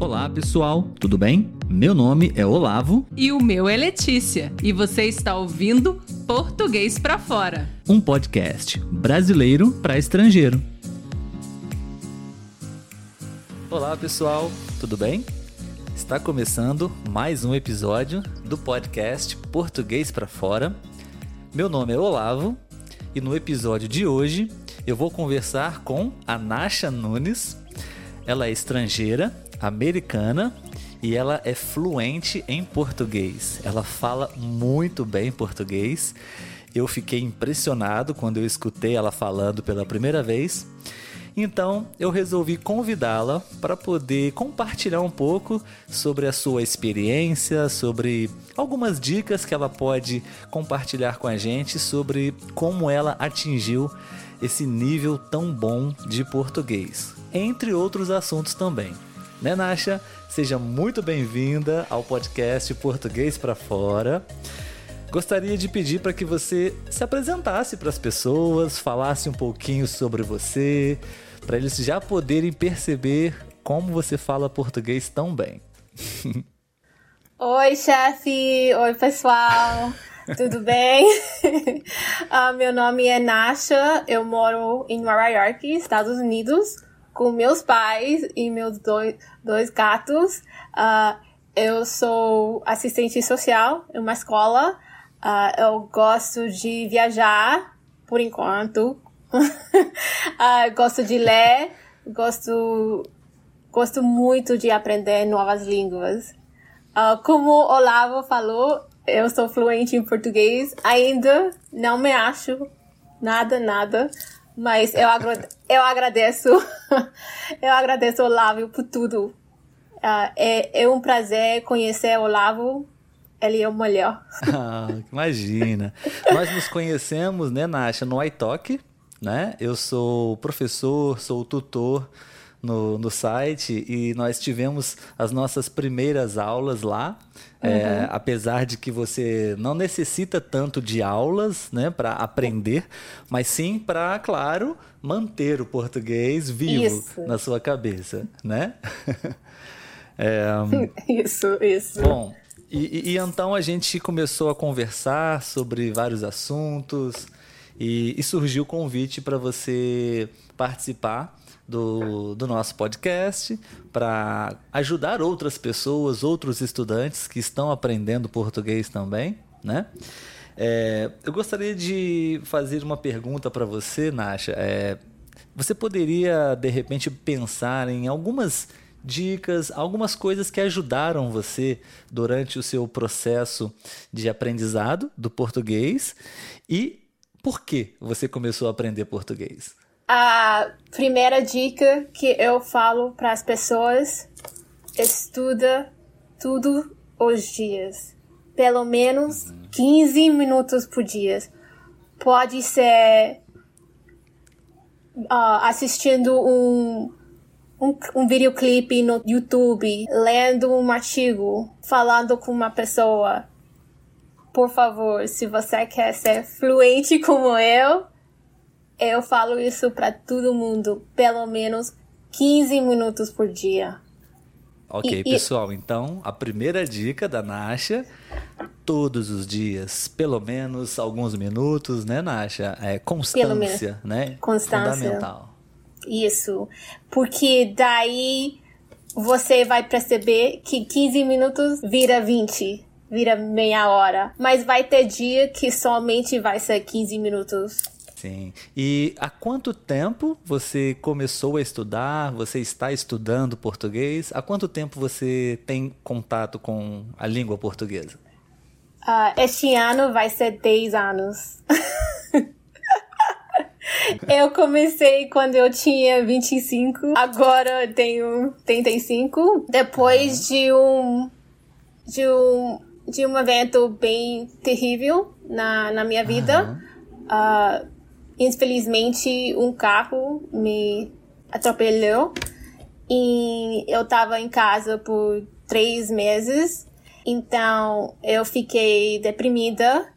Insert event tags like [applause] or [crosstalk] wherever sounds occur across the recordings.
Olá, pessoal, tudo bem? Meu nome é Olavo. E o meu é Letícia. E você está ouvindo Português para Fora um podcast brasileiro para estrangeiro. Olá, pessoal, tudo bem? Está começando mais um episódio do podcast Português para Fora. Meu nome é Olavo e no episódio de hoje eu vou conversar com a Nasha Nunes. Ela é estrangeira, americana e ela é fluente em português. Ela fala muito bem português. Eu fiquei impressionado quando eu escutei ela falando pela primeira vez. Então eu resolvi convidá-la para poder compartilhar um pouco sobre a sua experiência, sobre algumas dicas que ela pode compartilhar com a gente sobre como ela atingiu esse nível tão bom de português, entre outros assuntos também. Né, Nasha? Seja muito bem-vinda ao podcast Português para Fora. Gostaria de pedir para que você se apresentasse para as pessoas, falasse um pouquinho sobre você, para eles já poderem perceber como você fala português tão bem. [laughs] Oi, chefe! Oi, pessoal! Tudo bem? uh, [laughs] meu nome é Nasha, eu moro em Nova York, Estados Unidos, com meus pais e meus dois, dois gatos. Uh, eu sou assistente social em uma escola. Uh, eu gosto de viajar, por enquanto. [laughs] gosto de ler, gosto, gosto muito de aprender novas línguas. como Olavo falou, eu sou fluente em português. Ainda não me acho nada, nada. Mas eu, agra eu agradeço. [laughs] eu agradeço Olavo por tudo. Uh, é, é um prazer conhecer Olavo. Ele é o melhor. [laughs] ah, imagina. Nós nos conhecemos, né, Nasha, no iTalk, né? Eu sou professor, sou tutor no, no site e nós tivemos as nossas primeiras aulas lá. É, uhum. É, apesar de que você não necessita tanto de aulas né, para aprender, mas sim para, claro, manter o português vivo isso. na sua cabeça, né? [laughs] é, [laughs] isso, isso. Bom, e, e, então a gente começou a conversar sobre vários assuntos e, e surgiu o convite para você participar do, do nosso podcast para ajudar outras pessoas, outros estudantes que estão aprendendo português também, né? É, eu gostaria de fazer uma pergunta para você, Nasha. É, você poderia, de repente, pensar em algumas dicas, algumas coisas que ajudaram você durante o seu processo de aprendizado do português e por que você começou a aprender português? A primeira dica que eu falo para as pessoas: estuda tudo os dias. Pelo menos 15 minutos por dia. Pode ser uh, assistindo um, um, um videoclipe no YouTube, lendo um artigo, falando com uma pessoa. Por favor, se você quer ser fluente como eu, eu falo isso para todo mundo, pelo menos 15 minutos por dia. Ok, e, pessoal, e... então a primeira dica da Nasha, todos os dias, pelo menos alguns minutos, né, Nasha? É constância, né? Constância. Fundamental. Isso, porque daí você vai perceber que 15 minutos vira 20, vira meia hora. Mas vai ter dia que somente vai ser 15 minutos. Sim. E há quanto tempo você começou a estudar? Você está estudando português? Há quanto tempo você tem contato com a língua portuguesa? Uh, este ano vai ser 10 anos. [laughs] eu comecei quando eu tinha 25, agora eu tenho 35. Depois de um de um de um evento bem terrível na, na minha vida. Uhum. Uh, Infelizmente, um carro me atropelou e eu estava em casa por três meses. Então, eu fiquei deprimida.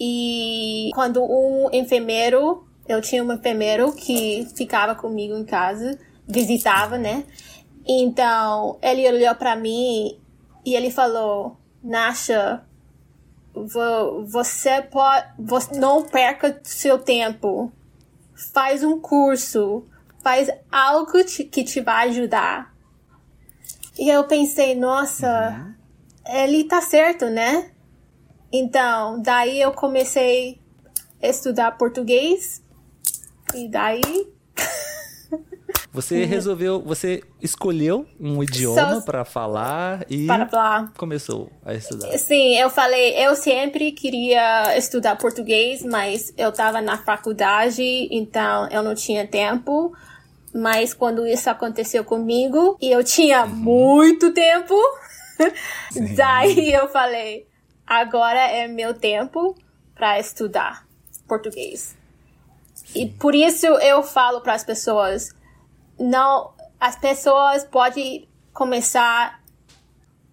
E quando um enfermeiro, eu tinha um enfermeiro que ficava comigo em casa, visitava, né? Então, ele olhou para mim e ele falou: Nasha, você pode, você não perca seu tempo. Faz um curso, faz algo que te vai ajudar. E eu pensei, nossa, uhum. ele tá certo, né? Então, daí eu comecei a estudar português. E daí Você uhum. resolveu, você escolheu um idioma para falar e para falar. começou a estudar. Sim, eu falei, eu sempre queria estudar português, mas eu estava na faculdade, então eu não tinha tempo. Mas quando isso aconteceu comigo e eu tinha uhum. muito tempo, [laughs] daí eu falei, agora é meu tempo para estudar português. E por isso eu falo para as pessoas, não as pessoas podem começar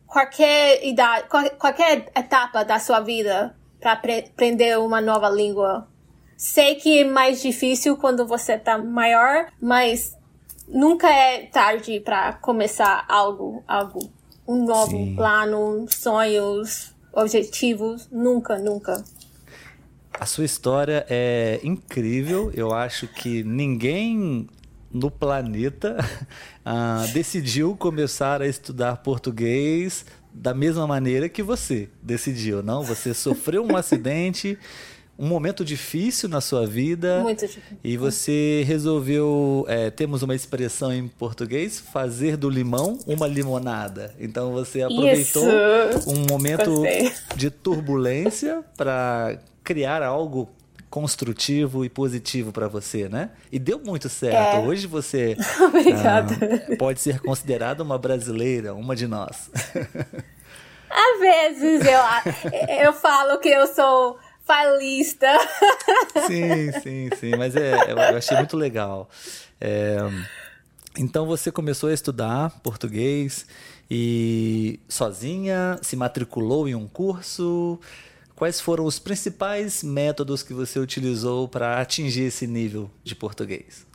qualquer idade, qualquer etapa da sua vida para aprender uma nova língua. Sei que é mais difícil quando você tá maior, mas nunca é tarde para começar algo, algo, um novo Sim. plano, sonhos, objetivos, nunca, nunca. A sua história é incrível. Eu acho que ninguém no planeta uh, [laughs] decidiu começar a estudar português da mesma maneira que você decidiu, não? Você [laughs] sofreu um acidente, um momento difícil na sua vida. Muito difícil. E você resolveu, é, temos uma expressão em português, fazer do limão uma limonada. Então você aproveitou Isso. um momento Gostei. de turbulência para criar algo construtivo e positivo para você, né? E deu muito certo. É. Hoje você [laughs] Obrigada. Ah, pode ser considerada uma brasileira, uma de nós. [laughs] Às vezes eu, eu falo que eu sou falista. [laughs] Sim, sim, sim. Mas é, eu achei muito legal. É, então você começou a estudar português e sozinha se matriculou em um curso quais foram os principais métodos que você utilizou para atingir esse nível de português?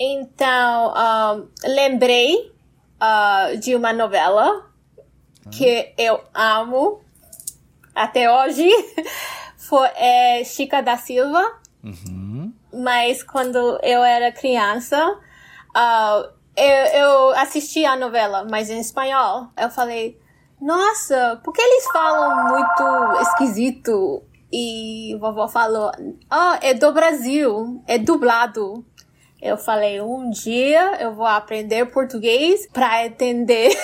Então, um, lembrei uh, de uma novela ah. que eu amo até hoje. [laughs] Foi é, Chica da Silva. Uhum. Mas quando eu era criança, uh, eu, eu assisti a novela, mas em espanhol. Eu falei, nossa, por que eles falam muito esquisito? E vovó falou, oh, é do Brasil, é dublado. Eu falei, um dia eu vou aprender português para entender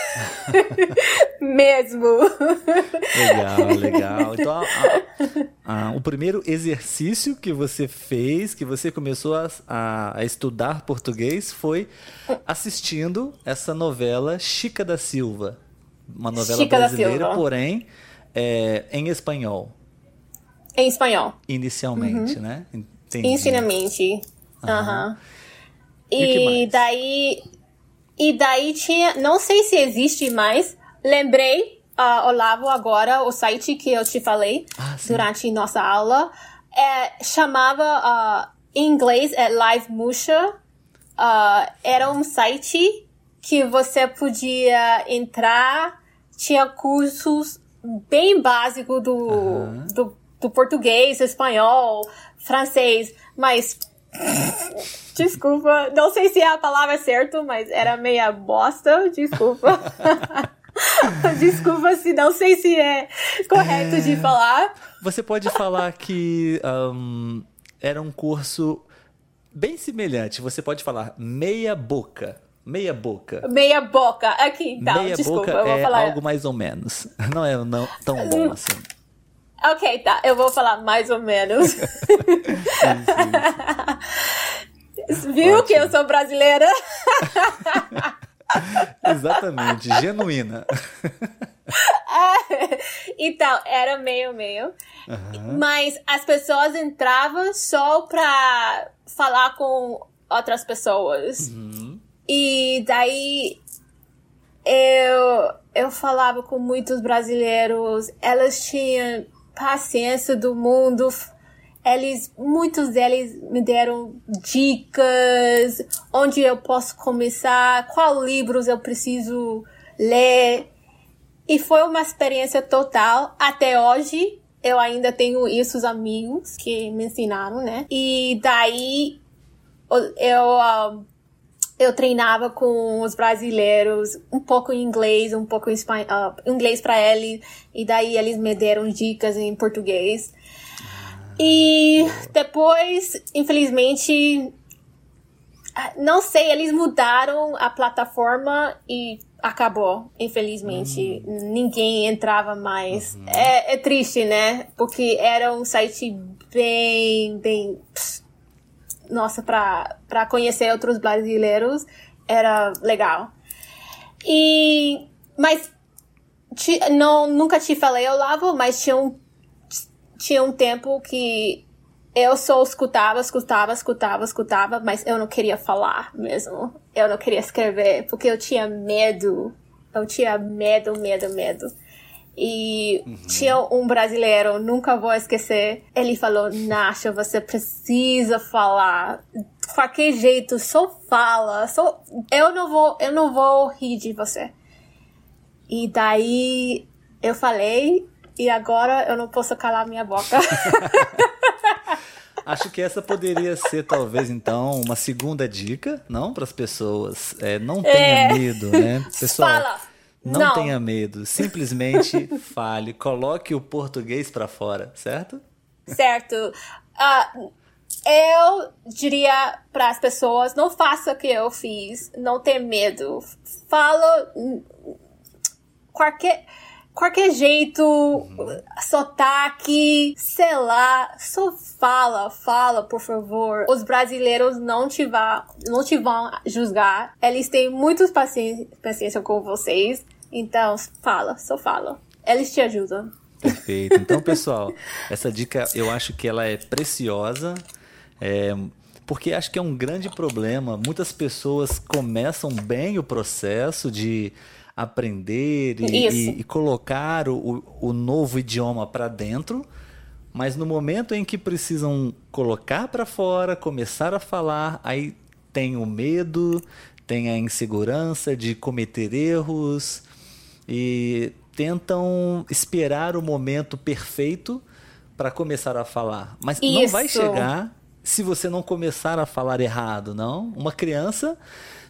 [laughs] mesmo. Legal, legal. [laughs] Então, a, a, o primeiro exercício que você fez, que você começou a, a estudar português, foi assistindo essa novela Chica da Silva uma novela Chica brasileira, porém é, em espanhol. Em espanhol. Inicialmente, uhum. né? Entendi. Inicialmente. Aham. Uhum. E, e daí. E daí tinha. Não sei se existe mais. Lembrei, uh, Olavo, agora, o site que eu te falei ah, durante nossa aula. É, chamava. Uh, em inglês é Live Musha. Uh, era um site que você podia entrar, tinha cursos bem básicos do, uhum. do, do, português, espanhol, francês, mas. [laughs] desculpa, não sei se é a palavra certa, mas era meia bosta, desculpa. [laughs] desculpa se não sei se é correto é... de falar. Você pode falar que um, era um curso bem semelhante. Você pode falar meia boca. Meia boca. Meia boca. Aqui, então, Meia desculpa, boca eu vou é falar. algo mais ou menos. [laughs] Não é não, tão bom assim. Ok, tá. Eu vou falar mais ou menos. [laughs] Viu Ótimo. que eu sou brasileira? [laughs] Exatamente, genuína. então, era meio-meio. Uhum. Mas as pessoas entravam só pra falar com outras pessoas. Uhum. E daí eu, eu falava com muitos brasileiros, elas tinham paciência do mundo, eles, muitos deles me deram dicas, onde eu posso começar, qual livros eu preciso ler. E foi uma experiência total. Até hoje, eu ainda tenho esses amigos que me ensinaram, né? E daí, eu, ah, eu treinava com os brasileiros, um pouco em inglês, um pouco em uh, inglês para eles, e daí eles me deram dicas em português. E depois, infelizmente, ah, não sei, eles mudaram a plataforma e acabou, infelizmente. Hum. Ninguém entrava mais. Uhum. É, é, triste, né? Porque era um site bem, bem. Nossa, pra conhecer outros brasileiros era legal. E. Mas. Não, nunca te falei, Olavo, mas tinha um tinha um tempo que eu só escutava, escutava, escutava, escutava, mas eu não queria falar mesmo. Eu não queria escrever, porque eu tinha medo. Eu tinha medo, medo, medo. E uhum. tinha um brasileiro, nunca vou esquecer. Ele falou: Nasha, você precisa falar. De qualquer jeito, só fala. Só... Eu, não vou, eu não vou rir de você. E daí eu falei, e agora eu não posso calar minha boca. [laughs] Acho que essa poderia ser, talvez, então, uma segunda dica, não? Para as pessoas. É, não tenha é... medo, né? [laughs] Pessoal, Fala. Não, não, tenha medo. Simplesmente [laughs] fale. Coloque o português para fora, certo? Certo. Uh, eu diria para as pessoas: não faça o que eu fiz. Não tenha medo. Fala. Qualquer qualquer jeito, uhum. sotaque, sei lá, só fala, fala, por favor. Os brasileiros não te, vá, não te vão julgar. Eles têm muita paciência, paciência com vocês. Então, fala, só fala. Eles te ajudam. Perfeito. Então, pessoal, [laughs] essa dica eu acho que ela é preciosa. É, porque acho que é um grande problema. Muitas pessoas começam bem o processo de aprender e, e, e colocar o, o novo idioma para dentro, mas no momento em que precisam colocar para fora, começar a falar, aí tem o medo, tem a insegurança de cometer erros e tentam esperar o momento perfeito para começar a falar. Mas Isso. não vai chegar se você não começar a falar errado, não. Uma criança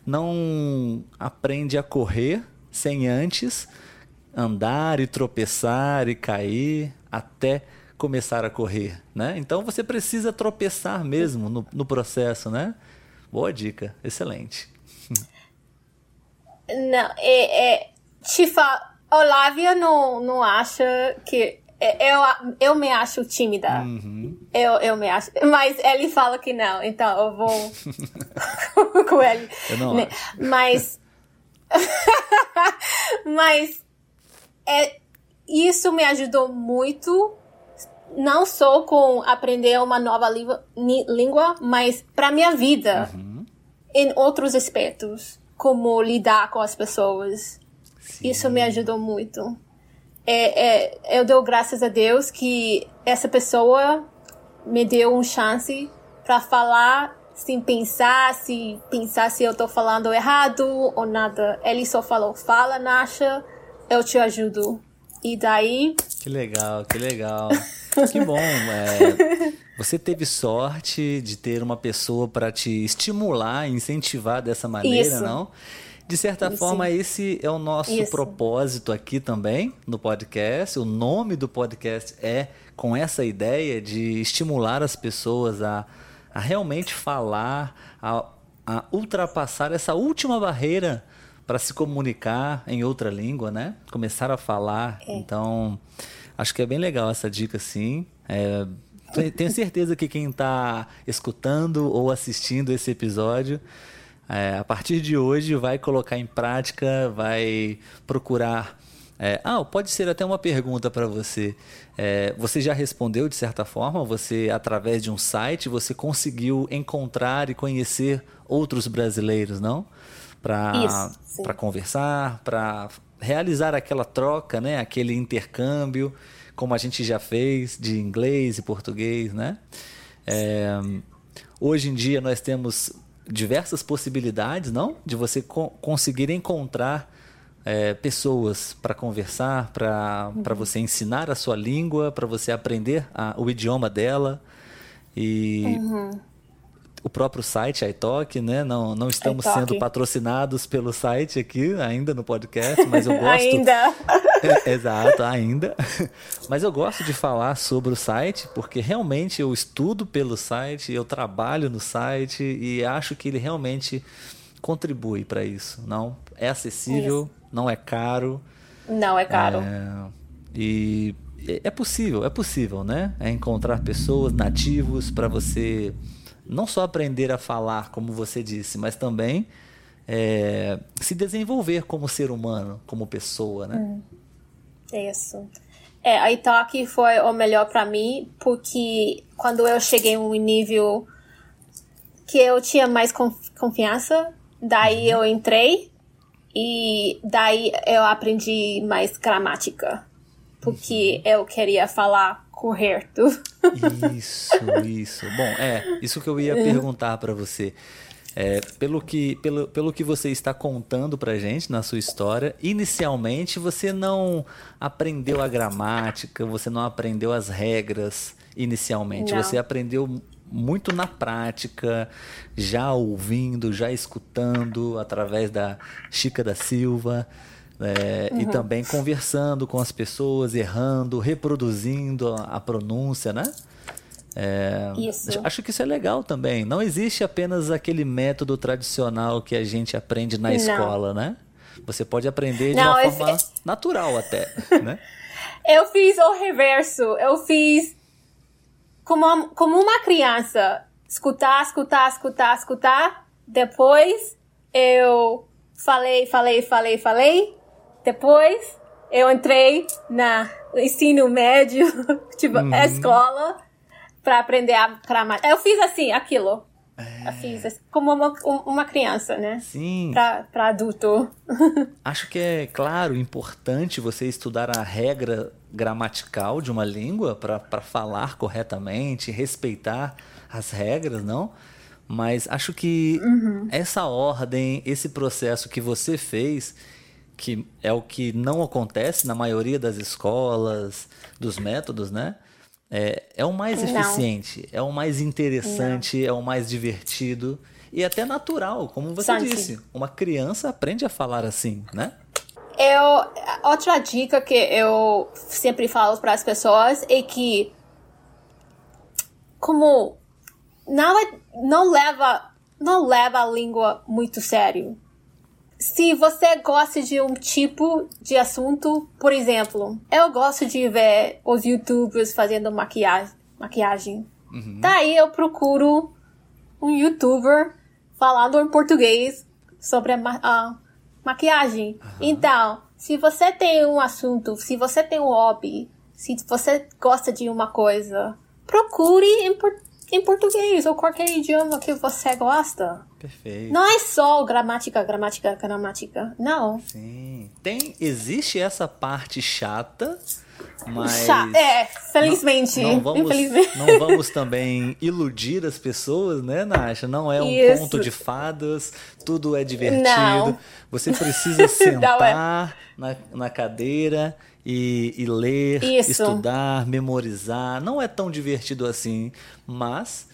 não aprende a correr sem antes andar e tropeçar e cair até começar a correr, né? Então você precisa tropeçar mesmo no, no processo, né? Boa dica, excelente. Não, é, é tipo, Olávia não, não acha que é, eu, eu me acho tímida. Uhum. Eu, eu me acho. Mas ele fala que não, então eu vou [laughs] com ele. Eu não acho. Mas [laughs] Mas é, isso me ajudou muito, não só com aprender uma nova língua, língua mas para minha vida, uhum. em outros aspectos, como lidar com as pessoas. Sim. Isso me ajudou muito. É, é, eu dou graças a Deus que essa pessoa me deu uma chance para falar sem pensar se pensar se eu tô falando errado ou nada. Ele só falou: "Fala, Nasha, eu te ajudo". E daí Que legal, que legal. [laughs] que bom, é, você teve sorte de ter uma pessoa para te estimular, incentivar dessa maneira, Isso. não? De certa forma, esse é o nosso Isso. propósito aqui também no podcast. O nome do podcast é com essa ideia de estimular as pessoas a a realmente falar, a, a ultrapassar essa última barreira para se comunicar em outra língua, né? Começar a falar. É. Então, acho que é bem legal essa dica, sim. É, tenho certeza que quem está escutando ou assistindo esse episódio, é, a partir de hoje, vai colocar em prática, vai procurar é, ah, pode ser até uma pergunta para você. É, você já respondeu de certa forma? Você, através de um site, você conseguiu encontrar e conhecer outros brasileiros, não? Para conversar, para realizar aquela troca, né? Aquele intercâmbio, como a gente já fez de inglês e português, né? É, hoje em dia nós temos diversas possibilidades, não? De você co conseguir encontrar é, pessoas para conversar, para uhum. você ensinar a sua língua, para você aprender a, o idioma dela. E uhum. O próprio site iTalk, né? Não, não estamos iTalk. sendo patrocinados pelo site aqui ainda no podcast, mas eu [laughs] gosto. ainda. É, exato, ainda. [laughs] Mas eu gosto de falar sobre o site porque realmente eu estudo pelo site, eu trabalho no site e acho que ele realmente contribui para isso. Não é acessível, isso. não é caro. Não é caro. É, e é possível, é possível, né? É encontrar pessoas nativos para você não só aprender a falar, como você disse, mas também é, se desenvolver como ser humano, como pessoa, né? Hum. Isso. É, a Italki foi o melhor para mim, porque quando eu cheguei em um nível que eu tinha mais confiança, daí uhum. eu entrei e daí eu aprendi mais gramática, porque uhum. eu queria falar correto. Isso, isso. Bom, é, isso que eu ia perguntar para você. É, pelo, que, pelo, pelo que você está contando para gente na sua história, inicialmente você não aprendeu a gramática, você não aprendeu as regras inicialmente. Não. Você aprendeu muito na prática, já ouvindo, já escutando através da Chica da Silva. É, uhum. E também conversando com as pessoas, errando, reproduzindo a, a pronúncia, né? É, isso. Acho que isso é legal também. Não existe apenas aquele método tradicional que a gente aprende na Não. escola, né? Você pode aprender de Não, uma forma fiz... natural até, [laughs] né? Eu fiz o reverso. Eu fiz como, como uma criança. Escutar, escutar, escutar, escutar. Depois eu falei, falei, falei, falei. Depois eu entrei na ensino médio, [laughs] tipo, uhum. escola para aprender a gramática. Eu fiz assim, aquilo. É. Eu fiz assim, como uma, uma criança, né? Sim. Para adulto. [laughs] Acho que é, claro, importante você estudar a regra gramatical de uma língua para falar corretamente, respeitar as regras, não? Mas acho que uhum. essa ordem, esse processo que você fez, que é o que não acontece na maioria das escolas, dos métodos, né? É, é o mais Não. eficiente, é o mais interessante, Não. é o mais divertido e até natural, como você Santi. disse. Uma criança aprende a falar assim, né? Eu, outra dica que eu sempre falo para as pessoas é que como não, é, não leva não leva a língua muito sério se você gosta de um tipo de assunto, por exemplo, eu gosto de ver os youtubers fazendo maquiagem. maquiagem. Uhum. Daí eu procuro um youtuber falando em português sobre a, ma a maquiagem. Uhum. Então, se você tem um assunto, se você tem um hobby, se você gosta de uma coisa, procure em, em português ou qualquer idioma que você gosta. Perfeito. Não é só gramática, gramática, gramática. Não. Sim. Tem, existe essa parte chata, mas. É, felizmente. Não, não vamos, Infelizmente. não vamos também iludir as pessoas, né, Nasha? Não é um Isso. conto de fadas, tudo é divertido. Não. Você precisa [laughs] é. sentar é. na, na cadeira e, e ler, Isso. estudar, memorizar. Não é tão divertido assim, mas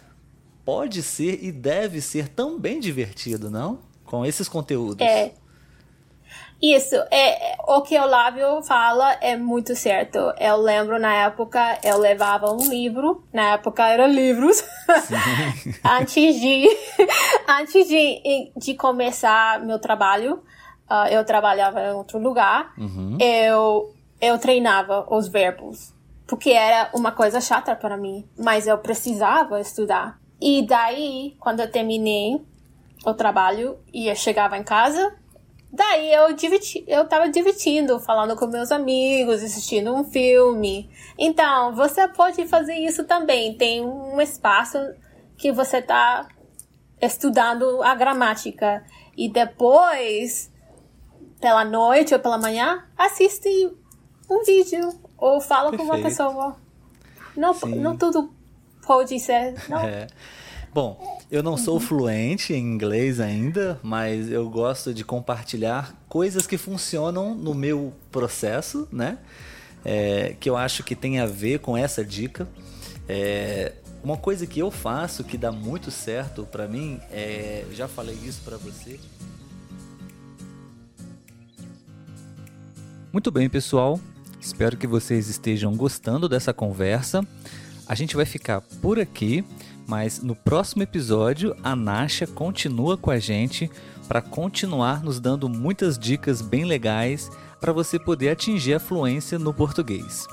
pode ser e deve ser também divertido, não? Com esses conteúdos. É. Isso, é, o que o Lávio fala é muito certo. Eu lembro na época, eu levava um livro, na época eram livros, [laughs] antes de [laughs] antes de, de começar meu trabalho, uh, eu trabalhava em outro lugar, uhum. eu, eu treinava os verbos, porque era uma coisa chata para mim, mas eu precisava estudar. E daí, quando eu terminei o trabalho e eu chegava em casa, daí eu, diverti, eu tava divertindo, falando com meus amigos, assistindo um filme. Então, você pode fazer isso também. Tem um espaço que você tá estudando a gramática. E depois pela noite ou pela manhã, assiste um vídeo ou fala Perfeito. com uma pessoa. Não, não tudo pode ser. Não. É. Bom, eu não sou fluente em inglês ainda, mas eu gosto de compartilhar coisas que funcionam no meu processo, né? É, que eu acho que tem a ver com essa dica. É, uma coisa que eu faço que dá muito certo para mim, é, já falei isso para você. Muito bem, pessoal. Espero que vocês estejam gostando dessa conversa. A gente vai ficar por aqui, mas no próximo episódio a Nasha continua com a gente para continuar nos dando muitas dicas bem legais para você poder atingir a fluência no português.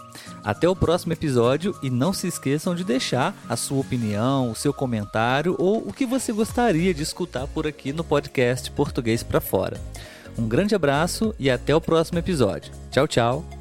Até o próximo episódio e não se esqueçam de deixar a sua opinião, o seu comentário ou o que você gostaria de escutar por aqui no podcast Português para Fora. Um grande abraço e até o próximo episódio. Tchau, tchau.